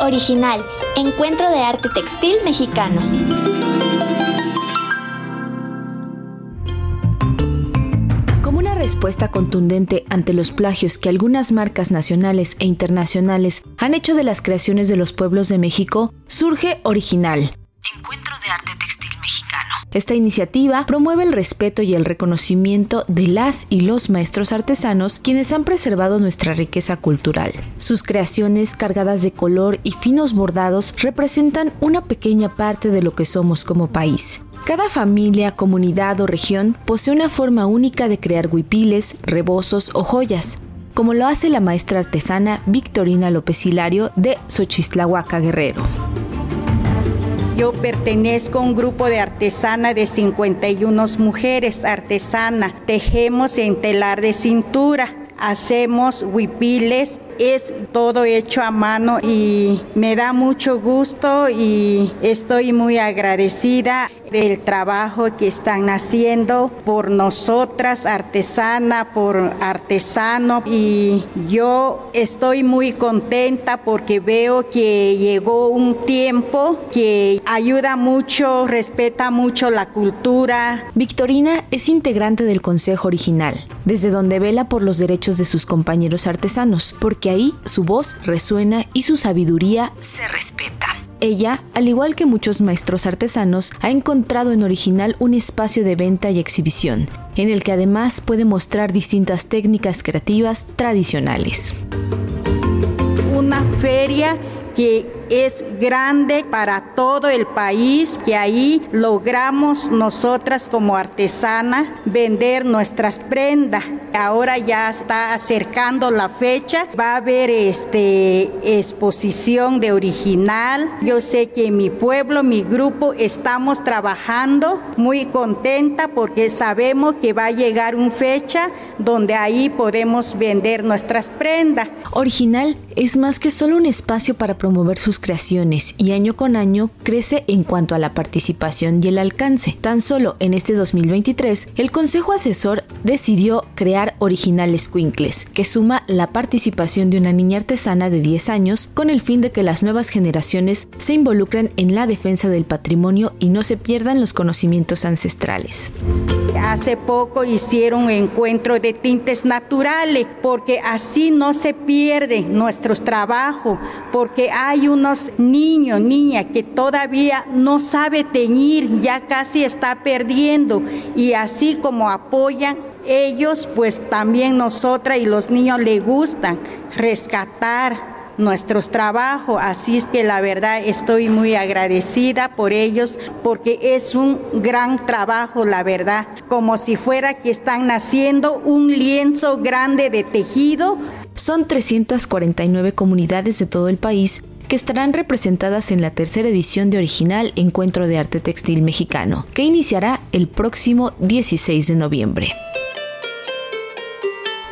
Original, Encuentro de Arte Textil Mexicano. Como una respuesta contundente ante los plagios que algunas marcas nacionales e internacionales han hecho de las creaciones de los pueblos de México, surge Original, Encuentro Esta iniciativa promueve el respeto y el reconocimiento de las y los maestros artesanos quienes han preservado nuestra riqueza cultural. Sus creaciones cargadas de color y finos bordados representan una pequeña parte de lo que somos como país. Cada familia, comunidad o región posee una forma única de crear huipiles, rebozos o joyas, como lo hace la maestra artesana Victorina López Hilario de Xochistlahuaca Guerrero. Yo pertenezco a un grupo de artesanas de 51 mujeres artesanas. Tejemos en telar de cintura, hacemos huipiles, es todo hecho a mano y me da mucho gusto y estoy muy agradecida del trabajo que están haciendo por nosotras, artesana, por artesano y yo estoy muy contenta porque veo que llegó un tiempo que ayuda mucho, respeta mucho la cultura. Victorina es integrante del Consejo Original, desde donde vela por los derechos de sus compañeros artesanos, porque ahí su voz resuena y su sabiduría se respeta. Ella, al igual que muchos maestros artesanos, ha encontrado en Original un espacio de venta y exhibición, en el que además puede mostrar distintas técnicas creativas tradicionales. Una feria que es grande para todo el país, que ahí logramos nosotras como artesanas vender nuestras prendas. Ahora ya está acercando la fecha, va a haber este exposición de original. Yo sé que mi pueblo, mi grupo estamos trabajando muy contenta porque sabemos que va a llegar una fecha donde ahí podemos vender nuestras prendas. Original es más que solo un espacio para promover sus creaciones y año con año crece en cuanto a la participación y el alcance. Tan solo en este 2023, el Consejo Asesor decidió crear Originales Quinkles, que suma la participación de una niña artesana de 10 años con el fin de que las nuevas generaciones se involucren en la defensa del patrimonio y no se pierdan los conocimientos ancestrales. Hace poco hicieron encuentro de tintes naturales porque así no se pierden nuestros trabajos, porque hay unos niños, niñas que todavía no sabe teñir, ya casi está perdiendo y así como apoyan ellos, pues también nosotras y los niños les gustan rescatar nuestros trabajos. Así es que la verdad estoy muy agradecida por ellos porque es un gran trabajo, la verdad. Como si fuera que están naciendo un lienzo grande de tejido. Son 349 comunidades de todo el país que estarán representadas en la tercera edición de Original Encuentro de Arte Textil Mexicano, que iniciará el próximo 16 de noviembre.